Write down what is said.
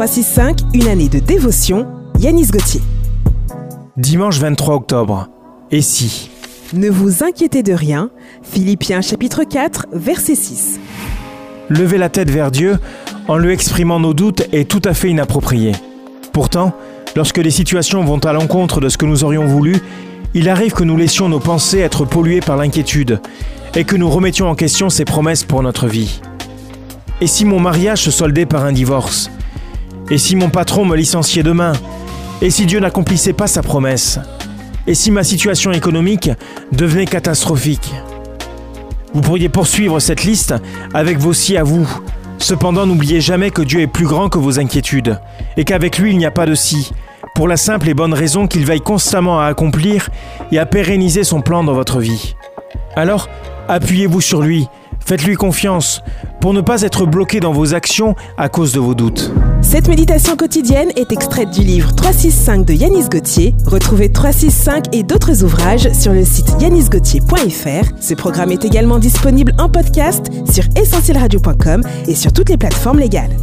365, une année de dévotion, Yanis Gauthier. Dimanche 23 octobre. Et si? Ne vous inquiétez de rien, Philippiens chapitre 4, verset 6. Lever la tête vers Dieu en lui exprimant nos doutes est tout à fait inapproprié. Pourtant, lorsque les situations vont à l'encontre de ce que nous aurions voulu, il arrive que nous laissions nos pensées être polluées par l'inquiétude et que nous remettions en question ses promesses pour notre vie. Et si mon mariage se soldait par un divorce? Et si mon patron me licenciait demain? Et si Dieu n'accomplissait pas sa promesse? Et si ma situation économique devenait catastrophique? Vous pourriez poursuivre cette liste avec vos si à vous. Cependant, n'oubliez jamais que Dieu est plus grand que vos inquiétudes et qu'avec lui il n'y a pas de si, pour la simple et bonne raison qu'il veille constamment à accomplir et à pérenniser son plan dans votre vie. Alors, appuyez-vous sur lui, faites-lui confiance, pour ne pas être bloqué dans vos actions à cause de vos doutes. Cette méditation quotidienne est extraite du livre 365 de Yanis Gauthier. Retrouvez 365 et d'autres ouvrages sur le site yanisgauthier.fr. Ce programme est également disponible en podcast sur essentielradio.com et sur toutes les plateformes légales.